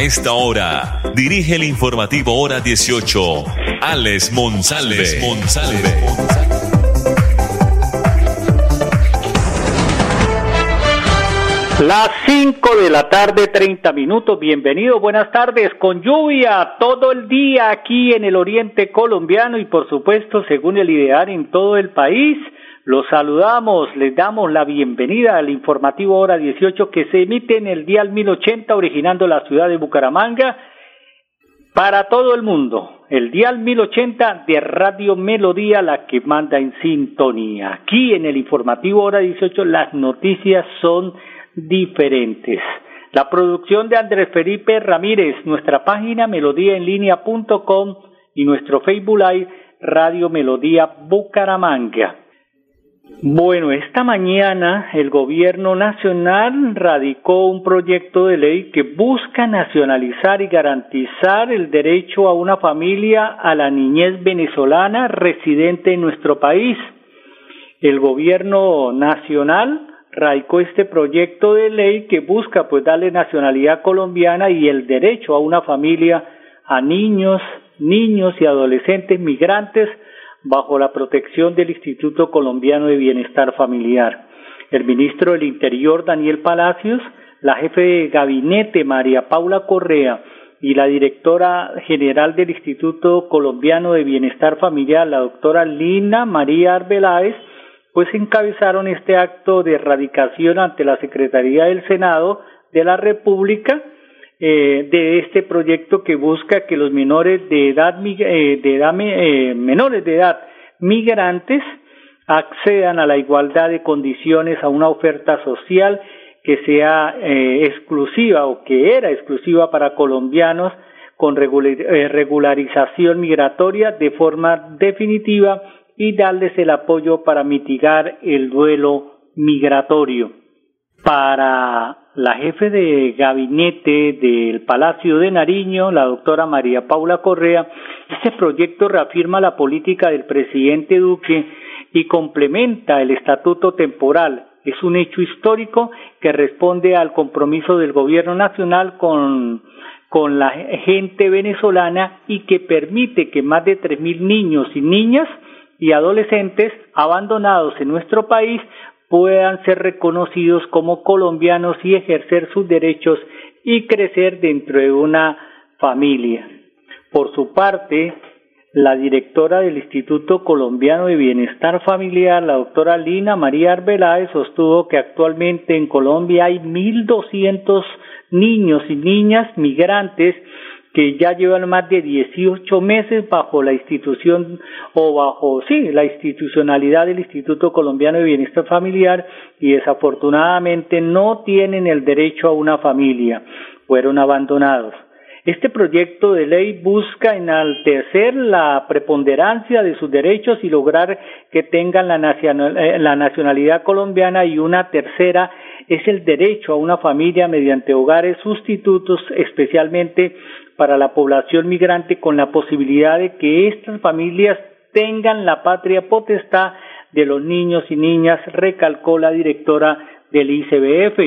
A esta hora, dirige el informativo Hora 18, Alex Monsalve. Monsalve. Las 5 de la tarde, 30 minutos. Bienvenido, buenas tardes. Con lluvia todo el día aquí en el oriente colombiano y por supuesto, según el ideal en todo el país. Los saludamos, les damos la bienvenida al informativo Hora 18 que se emite en el Dial 1080 originando la ciudad de Bucaramanga para todo el mundo. El Dial 1080 de Radio Melodía, la que manda en sintonía. Aquí en el informativo Hora 18 las noticias son diferentes. La producción de Andrés Felipe Ramírez, nuestra página melodíaenlínea.com y nuestro Facebook Live Radio Melodía Bucaramanga. Bueno, esta mañana el gobierno nacional radicó un proyecto de ley que busca nacionalizar y garantizar el derecho a una familia a la niñez venezolana residente en nuestro país. El gobierno nacional radicó este proyecto de ley que busca pues darle nacionalidad colombiana y el derecho a una familia a niños, niños y adolescentes migrantes bajo la protección del Instituto Colombiano de Bienestar Familiar. El ministro del Interior Daniel Palacios, la jefe de gabinete María Paula Correa y la directora general del Instituto Colombiano de Bienestar Familiar, la doctora Lina María Arbeláez, pues encabezaron este acto de erradicación ante la Secretaría del Senado de la República eh, de este proyecto que busca que los menores de edad, eh, de edad eh, menores de edad migrantes accedan a la igualdad de condiciones a una oferta social que sea exclusiva o que era exclusiva para colombianos con regularización migratoria de forma definitiva y darles el apoyo para mitigar el duelo migratorio. Para la jefe de gabinete del Palacio de Nariño, la doctora María Paula Correa, este proyecto reafirma la política del presidente Duque y complementa el estatuto temporal. Es un hecho histórico que responde al compromiso del gobierno nacional con, con la gente venezolana y que permite que más de tres mil niños y niñas y adolescentes abandonados en nuestro país puedan ser reconocidos como colombianos y ejercer sus derechos y crecer dentro de una familia. Por su parte, la directora del Instituto Colombiano de Bienestar Familiar, la doctora Lina María Arbeláez, sostuvo que actualmente en Colombia hay 1.200 niños y niñas migrantes que ya llevan más de 18 meses bajo la institución o bajo, sí, la institucionalidad del Instituto Colombiano de Bienestar Familiar y desafortunadamente no tienen el derecho a una familia, fueron abandonados. Este proyecto de ley busca enaltecer la preponderancia de sus derechos y lograr que tengan la, eh, nacionalidad colombiana y una tercera es el derecho a una familia mediante hogares sustitutos, especialmente para la población migrante con la posibilidad de que estas familias tengan la patria potestad de los niños y niñas, recalcó la directora del ICBF.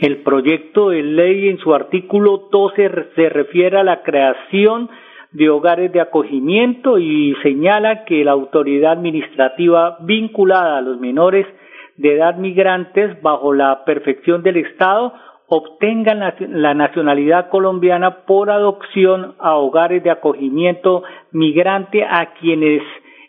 El proyecto de ley en su artículo 12 se refiere a la creación de hogares de acogimiento y señala que la autoridad administrativa vinculada a los menores de edad migrantes bajo la perfección del Estado obtengan la, nacionalidad colombiana por adopción a hogares de acogimiento migrante a quienes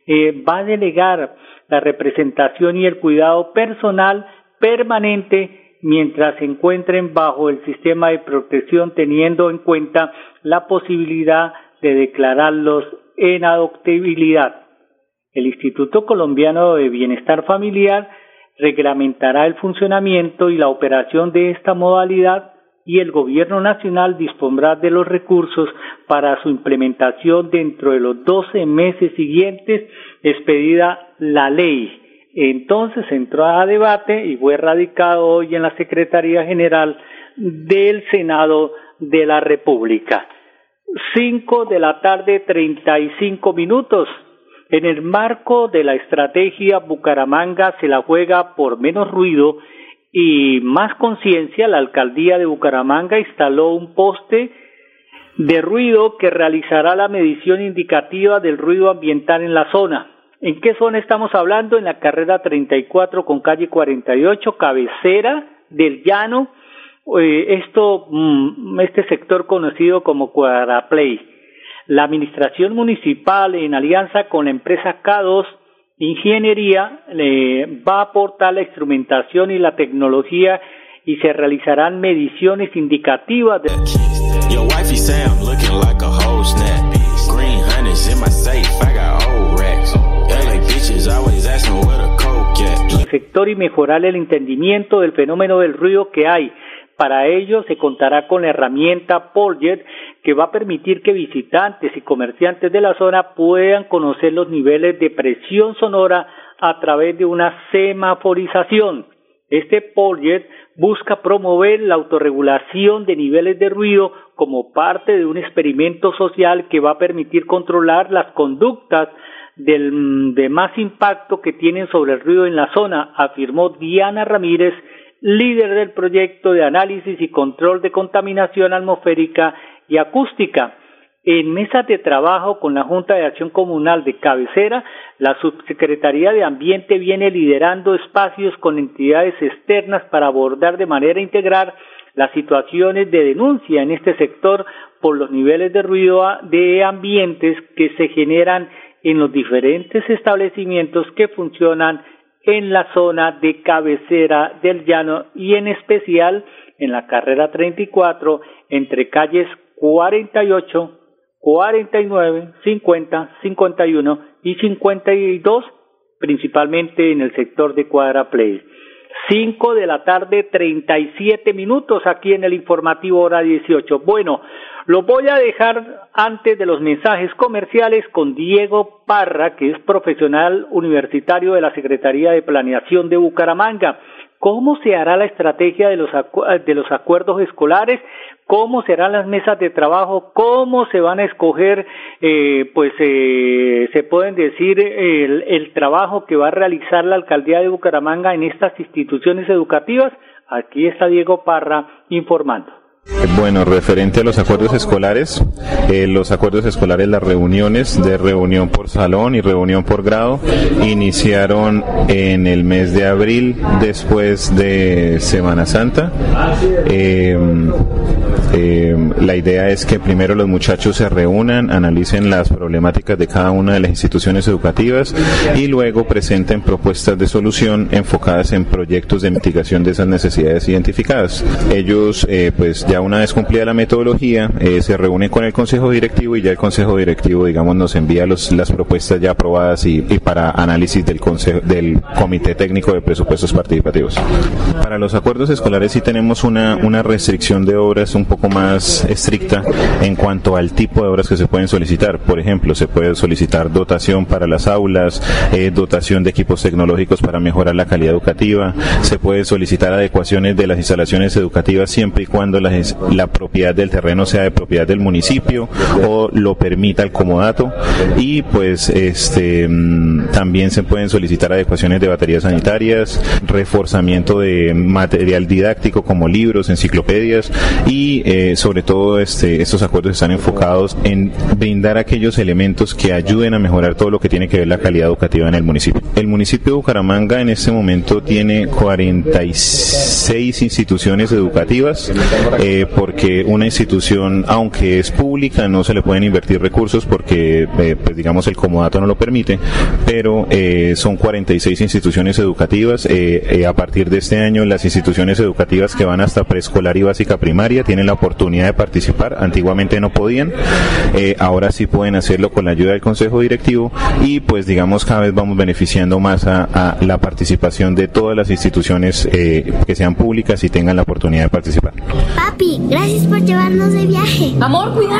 eh, va a delegar la representación y el cuidado personal permanente mientras se encuentren bajo el sistema de protección teniendo en cuenta la posibilidad de declararlos en adoptabilidad. El Instituto Colombiano de Bienestar Familiar reglamentará el funcionamiento y la operación de esta modalidad y el Gobierno Nacional dispondrá de los recursos para su implementación dentro de los 12 meses siguientes expedida la ley. Entonces entró a debate y fue radicado hoy en la Secretaría General del Senado de la República. Cinco de la tarde, treinta y cinco minutos. En el marco de la estrategia Bucaramanga se la juega por menos ruido y más conciencia, la alcaldía de Bucaramanga instaló un poste de ruido que realizará la medición indicativa del ruido ambiental en la zona. ¿En qué zona estamos hablando? En la carrera 34 con calle 48, cabecera del llano, eh, mm, este sector conocido como Cuadraplay. La administración municipal, en alianza con la empresa K2 Ingeniería, va a aportar la instrumentación y la tecnología y se realizarán mediciones indicativas de sector y mejorar el entendimiento del fenómeno del ruido que hay. Para ello se contará con la herramienta Poljet que va a permitir que visitantes y comerciantes de la zona puedan conocer los niveles de presión sonora a través de una semaforización. Este Poljet busca promover la autorregulación de niveles de ruido como parte de un experimento social que va a permitir controlar las conductas del, de más impacto que tienen sobre el ruido en la zona, afirmó Diana Ramírez, líder del proyecto de análisis y control de contaminación atmosférica y acústica. En mesas de trabajo con la Junta de Acción Comunal de Cabecera, la Subsecretaría de Ambiente viene liderando espacios con entidades externas para abordar de manera integral las situaciones de denuncia en este sector por los niveles de ruido de ambientes que se generan en los diferentes establecimientos que funcionan en la zona de cabecera del llano y en especial en la carrera 34 entre calles 48, 49, 50, 51 y 52, principalmente en el sector de Cuadra Play. 5 de la tarde, 37 minutos aquí en el informativo hora 18. Bueno, lo voy a dejar antes de los mensajes comerciales con Diego Parra, que es profesional universitario de la Secretaría de Planeación de Bucaramanga. ¿Cómo se hará la estrategia de los, de los acuerdos escolares? ¿Cómo serán las mesas de trabajo? ¿Cómo se van a escoger, eh, pues, eh, se pueden decir, el, el trabajo que va a realizar la alcaldía de Bucaramanga en estas instituciones educativas? Aquí está Diego Parra informando. Bueno, referente a los acuerdos escolares, eh, los acuerdos escolares, las reuniones de reunión por salón y reunión por grado iniciaron en el mes de abril después de Semana Santa. Eh, eh, la idea es que primero los muchachos se reúnan, analicen las problemáticas de cada una de las instituciones educativas y luego presenten propuestas de solución enfocadas en proyectos de mitigación de esas necesidades identificadas. Ellos, pues ya una vez cumplida la metodología, eh, se reúnen con el Consejo Directivo y ya el Consejo Directivo, digamos, nos envía los, las propuestas ya aprobadas y, para análisis del, consejo, del Comité Técnico de Presupuestos Participativos. Para los acuerdos escolares sí tenemos una, una restricción de obras un poco más estricta en cuanto al tipo de obras que se pueden solicitar. Por ejemplo, se puede solicitar dotación para las aulas, eh, dotación de equipos tecnológicos para mejorar la calidad educativa, se puede solicitar adecuaciones de las instalaciones educativas siempre y cuando las la propiedad del terreno sea de propiedad del municipio o lo permita el comodato y pues este mm, también se pueden solicitar adecuaciones de baterías sanitarias, reforzamiento de material didáctico como libros, enciclopedias y eh, sobre todo este, estos acuerdos están enfocados en brindar aquellos elementos que ayuden a mejorar todo lo que tiene que ver la calidad educativa en el municipio. El municipio de Bucaramanga en este momento tiene 46 instituciones educativas. Eh, porque una institución, aunque es pública, no se le pueden invertir recursos porque, eh, pues digamos, el comodato no lo permite, pero son 46 instituciones educativas. A partir de este año, las instituciones educativas que van hasta preescolar y básica primaria tienen la oportunidad de participar. Antiguamente no podían, ahora sí pueden hacerlo con la ayuda del Consejo Directivo y, pues, digamos, cada vez vamos beneficiando más a, a la participación de todas las instituciones que sean públicas y tengan la oportunidad de participar. Papi, gracias por llevarnos de viaje. Amor, cuidado.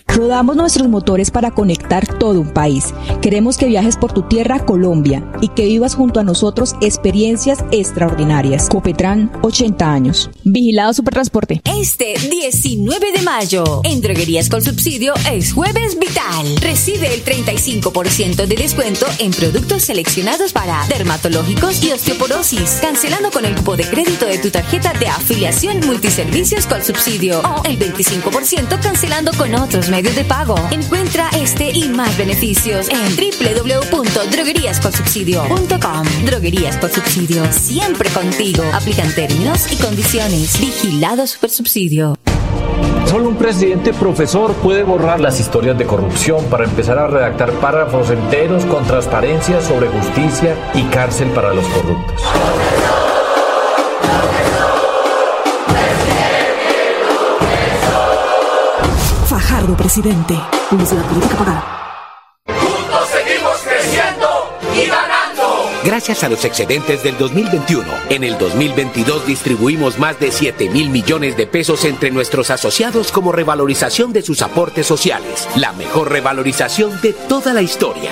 Rodamos nuestros motores para conectar todo un país. Queremos que viajes por tu tierra, Colombia, y que vivas junto a nosotros experiencias extraordinarias. Copetran, 80 años. Vigilado Supertransporte. Este 19 de mayo, en Droguerías con Subsidio es Jueves Vital. Recibe el 35% de descuento en productos seleccionados para dermatológicos y osteoporosis, cancelando con el cupo de crédito de tu tarjeta de afiliación multiservicios con subsidio o el 25% cancelando con otros medios de pago. Encuentra este y más beneficios en www.drogueríascolsubsidio.com. Droguerías por subsidio, siempre contigo. Aplican términos y condiciones. Vigilado Supersubsidio. Solo un presidente profesor puede borrar las historias de corrupción para empezar a redactar párrafos enteros con transparencia sobre justicia y cárcel para los corruptos. Fajardo, presidente. Publicidad política pagada. Juntos seguimos creciendo y ganando. Gracias a los excedentes del 2021, en el 2022 distribuimos más de 7 mil millones de pesos entre nuestros asociados como revalorización de sus aportes sociales. La mejor revalorización de toda la historia.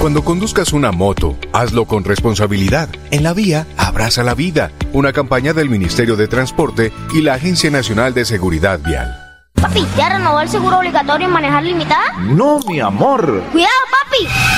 Cuando conduzcas una moto, hazlo con responsabilidad. En la vía, abraza la vida. Una campaña del Ministerio de Transporte y la Agencia Nacional de Seguridad Vial. Papi, ¿ya renovó el seguro obligatorio en manejar limitada? No, mi amor. ¡Cuidado, papi!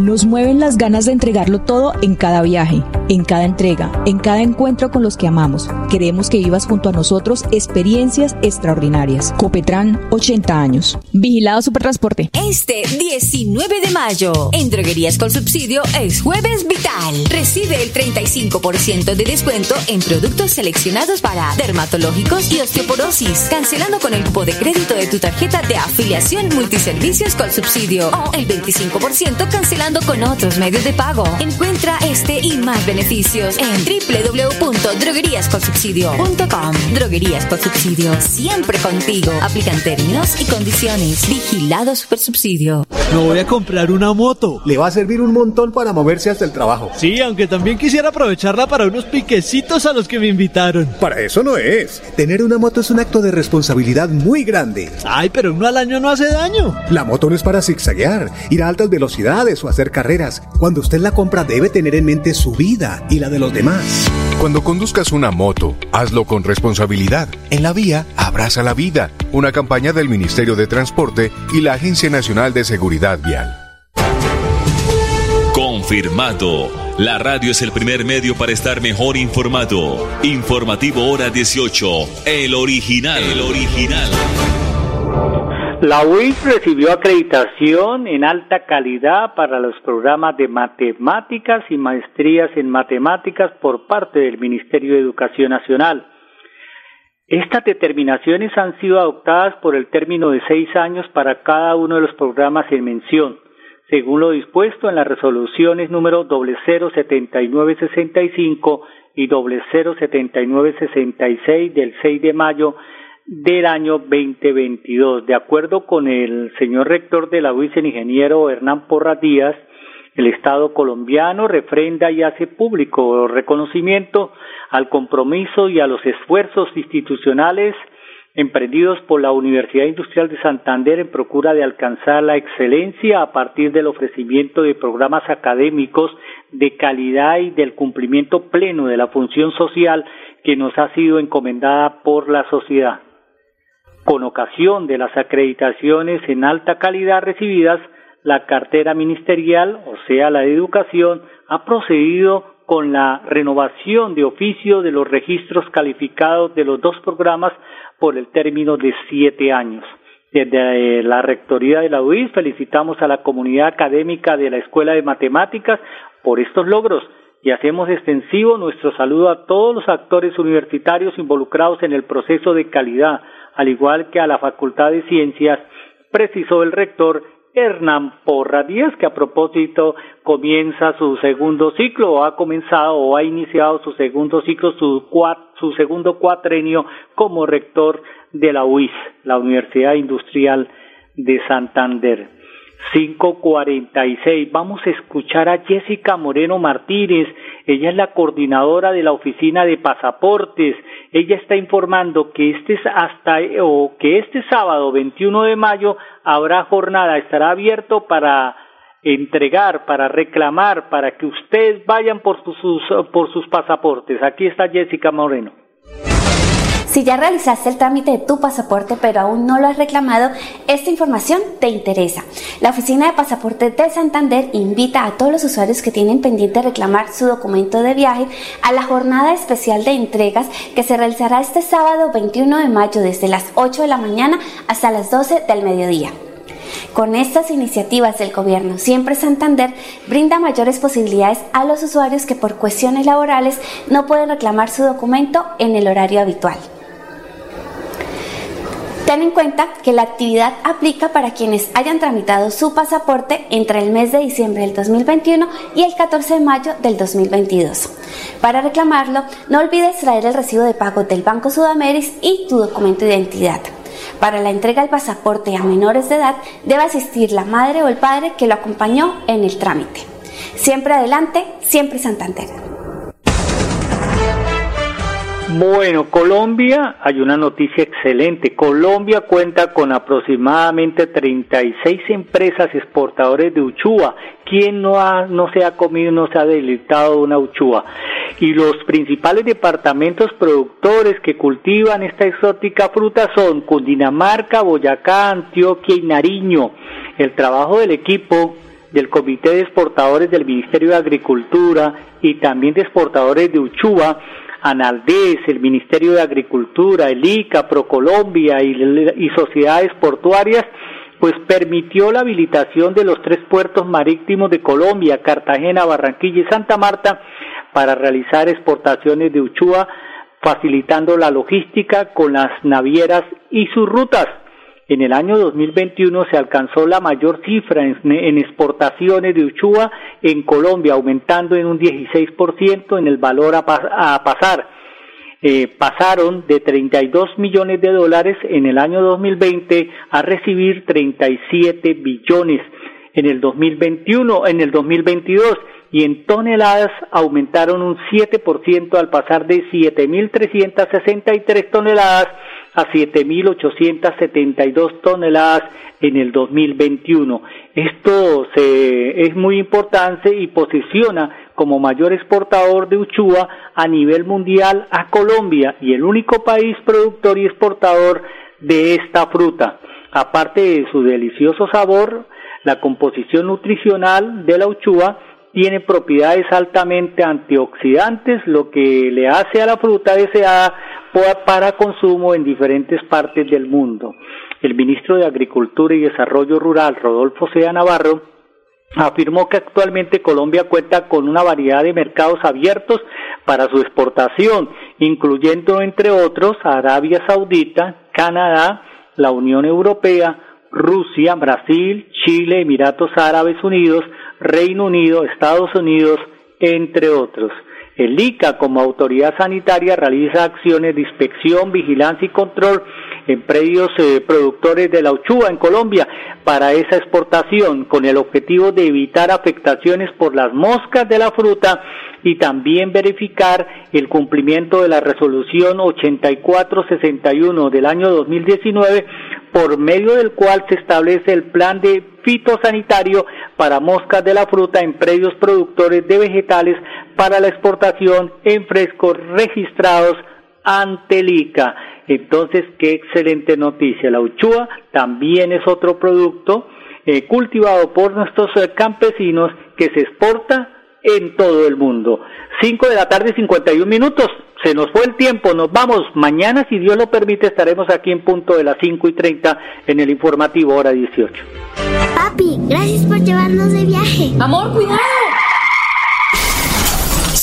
Nos mueven las ganas de entregarlo todo en cada viaje, en cada entrega, en cada encuentro con los que amamos. Queremos que vivas junto a nosotros experiencias extraordinarias. Copetran, 80 años. Vigilado Supertransporte. Este 19 de mayo, en Droguerías con Subsidio es Jueves Vital. Recibe el 35% de descuento en productos seleccionados para dermatológicos y osteoporosis, cancelando con el cupo de crédito de tu tarjeta de afiliación multiservicios con subsidio o el 25% cancelando con otros medios de pago. Encuentra este y más beneficios en www.drogueríascolsubsidio.com. Droguerías por subsidio, siempre contigo. Aplican términos y condiciones. Vigilado Supersubsidio. Me voy a comprar una moto. Le va a servir un montón para moverse hasta el trabajo. Sí, aunque también quisiera aprovecharla para unos piquecitos a los que me invitaron. Para eso no es. Tener una moto es un acto de responsabilidad muy grande. Ay, pero uno al año no hace daño. La moto no es para zigzaguear, ir a altas velocidades o hacer carreras. Cuando usted la compra debe tener en mente su vida y la de los demás. Cuando conduzcas una moto, hazlo con responsabilidad. En la vía, abraza la vida. Una campaña del Ministerio de Transporte y la Agencia Nacional de Seguridad Vial. Confirmado. La radio es el primer medio para estar mejor informado. Informativo Hora 18. El original. El original. La UIS recibió acreditación en alta calidad para los programas de matemáticas y maestrías en matemáticas por parte del Ministerio de Educación Nacional. Estas determinaciones han sido adoptadas por el término de seis años para cada uno de los programas en mención, según lo dispuesto en las resoluciones número 007965 y 007966 del 6 de mayo del año 2022. De acuerdo con el señor rector de la UIS, el ingeniero Hernán Porras Díaz, el Estado colombiano refrenda y hace público reconocimiento al compromiso y a los esfuerzos institucionales emprendidos por la Universidad Industrial de Santander en procura de alcanzar la excelencia a partir del ofrecimiento de programas académicos de calidad y del cumplimiento pleno de la función social que nos ha sido encomendada por la sociedad con ocasión de las acreditaciones en alta calidad recibidas, la cartera ministerial, o sea, la de educación, ha procedido con la renovación de oficio de los registros calificados de los dos programas por el término de siete años. Desde la Rectoría de la UIS felicitamos a la comunidad académica de la Escuela de Matemáticas por estos logros y hacemos extensivo nuestro saludo a todos los actores universitarios involucrados en el proceso de calidad, al igual que a la Facultad de Ciencias, precisó el rector Hernán Porra que a propósito comienza su segundo ciclo, o ha comenzado o ha iniciado su segundo ciclo, su, su segundo cuatrenio como rector de la UIS, la Universidad Industrial de Santander. 546. Vamos a escuchar a Jessica Moreno Martínez. Ella es la coordinadora de la oficina de pasaportes. Ella está informando que este hasta o que este sábado 21 de mayo habrá jornada, estará abierto para entregar, para reclamar, para que ustedes vayan por sus por sus pasaportes. Aquí está Jessica Moreno. Si ya realizaste el trámite de tu pasaporte pero aún no lo has reclamado, esta información te interesa. La Oficina de Pasaportes de Santander invita a todos los usuarios que tienen pendiente reclamar su documento de viaje a la jornada especial de entregas que se realizará este sábado 21 de mayo desde las 8 de la mañana hasta las 12 del mediodía. Con estas iniciativas del gobierno Siempre Santander brinda mayores posibilidades a los usuarios que por cuestiones laborales no pueden reclamar su documento en el horario habitual. Ten en cuenta que la actividad aplica para quienes hayan tramitado su pasaporte entre el mes de diciembre del 2021 y el 14 de mayo del 2022. Para reclamarlo, no olvides traer el recibo de pago del Banco Sudameris y tu documento de identidad. Para la entrega del pasaporte a menores de edad, debe asistir la madre o el padre que lo acompañó en el trámite. Siempre adelante, siempre Santander. Bueno, Colombia, hay una noticia excelente. Colombia cuenta con aproximadamente 36 empresas exportadores de uchua. ¿Quién no, ha, no se ha comido, no se ha deleitado una uchua? Y los principales departamentos productores que cultivan esta exótica fruta son Cundinamarca, Boyacá, Antioquia y Nariño. El trabajo del equipo del Comité de Exportadores del Ministerio de Agricultura y también de exportadores de Uchua Analdés, el Ministerio de Agricultura, el ICA, Procolombia y, sociedades portuarias, pues permitió la habilitación de los tres puertos marítimos de Colombia, Cartagena, Barranquilla y Santa Marta, para realizar exportaciones de Uchua, facilitando la logística con las navieras y sus rutas. En el año 2021 se alcanzó la mayor cifra en, exportaciones de Uchua en Colombia, aumentando en un 16% en el valor a, pasar. Eh, pasaron de 32 millones de dólares en el año 2020 a recibir 37 billones en el 2021, en el 2022 y en toneladas aumentaron un 7% al pasar de 7.363 toneladas a 7.872 toneladas en el 2021. Esto se, es muy importante y posiciona como mayor exportador de uchua a nivel mundial a Colombia y el único país productor y exportador de esta fruta. Aparte de su delicioso sabor, la composición nutricional de la uchua tiene propiedades altamente antioxidantes, lo que le hace a la fruta deseada para consumo en diferentes partes del mundo. El ministro de Agricultura y Desarrollo Rural, Rodolfo Sea Navarro, afirmó que actualmente Colombia cuenta con una variedad de mercados abiertos para su exportación, incluyendo entre otros Arabia Saudita, Canadá, la Unión Europea, Rusia, Brasil, Chile, Emiratos Árabes Unidos, Reino Unido, Estados Unidos, entre otros. El ICA, como autoridad sanitaria, realiza acciones de inspección, vigilancia y control en predios eh, productores de la uchúa en Colombia para esa exportación, con el objetivo de evitar afectaciones por las moscas de la fruta y también verificar el cumplimiento de la resolución 8461 del año 2019 por medio del cual se establece el plan de fitosanitario para moscas de la fruta en predios productores de vegetales para la exportación en frescos registrados ante el ICA. Entonces, qué excelente noticia. La uchúa también es otro producto eh, cultivado por nuestros eh, campesinos que se exporta en todo el mundo. 5 de la tarde, 51 minutos. Se nos fue el tiempo, nos vamos. Mañana, si Dios lo permite, estaremos aquí en punto de las 5 y 30 en el informativo hora 18. Papi, gracias por llevarnos de viaje. Amor, cuidado.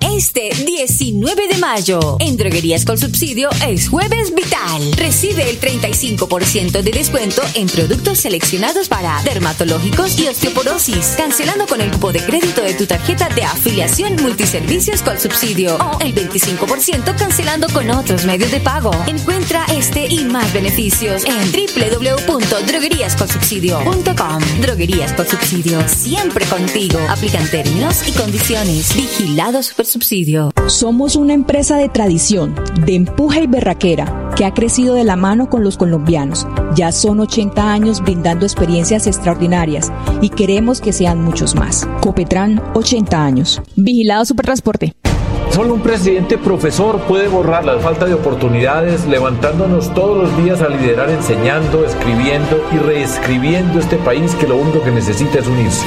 Este 19 de mayo, en Droguerías con Subsidio es Jueves Vital. Recibe el 35% de descuento en productos seleccionados para dermatológicos y osteoporosis, cancelando con el cupo de crédito de tu tarjeta de afiliación multiservicios con subsidio o el 25% cancelando con otros medios de pago. Encuentra este y más beneficios en www.drogueríascolsubsidio.com. Droguerías con Subsidio, siempre contigo. Aplican términos y condiciones. Vigilado Supersubsidio. Somos una empresa de tradición, de empuje y berraquera, que ha crecido de la mano con los colombianos. Ya son 80 años brindando experiencias extraordinarias y queremos que sean muchos más. Copetran, 80 años. Vigilado Supertransporte. Solo un presidente profesor puede borrar la falta de oportunidades, levantándonos todos los días a liderar, enseñando, escribiendo y reescribiendo este país que lo único que necesita es unirse.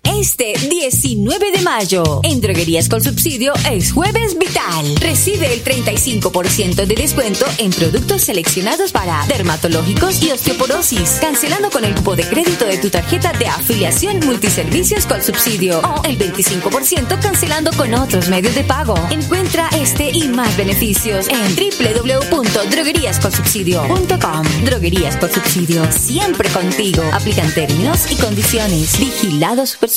Este 19 de mayo, en Droguerías con Subsidio es Jueves Vital. Recibe el 35% de descuento en productos seleccionados para dermatológicos y osteoporosis, cancelando con el cupo de crédito de tu tarjeta de afiliación multiservicios con subsidio o el 25% cancelando con otros medios de pago. Encuentra este y más beneficios en www.drogueríascolsubsidio.com. Droguerías con Subsidio, siempre contigo. Aplican términos y condiciones. Vigilado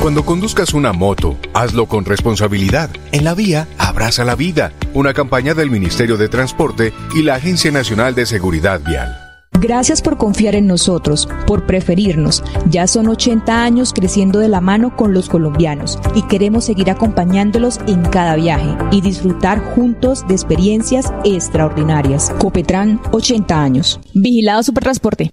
Cuando conduzcas una moto, hazlo con responsabilidad. En la vía, abraza la vida. Una campaña del Ministerio de Transporte y la Agencia Nacional de Seguridad Vial. Gracias por confiar en nosotros, por preferirnos. Ya son 80 años creciendo de la mano con los colombianos y queremos seguir acompañándolos en cada viaje y disfrutar juntos de experiencias extraordinarias. Copetran, 80 años. Vigilado Supertransporte.